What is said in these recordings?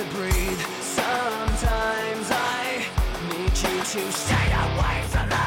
to breathe. Sometimes I need you to stay away from me.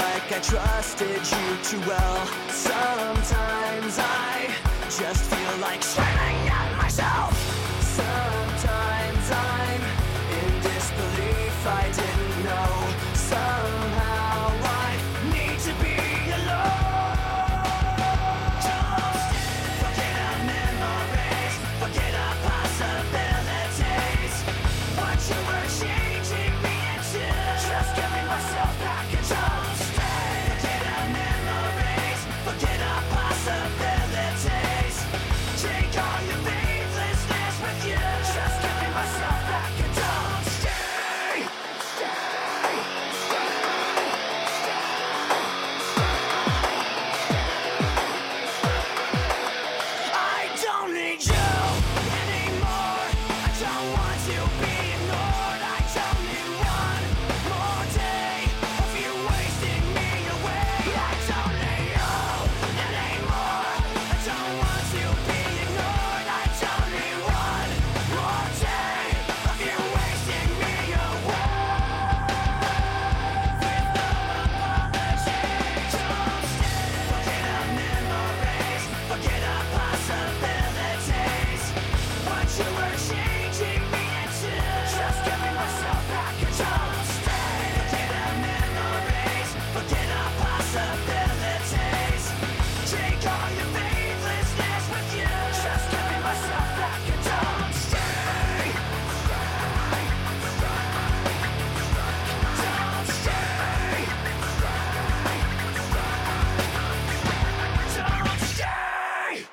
like I trusted you too well. Sometimes I just feel like screaming at myself. Sometimes.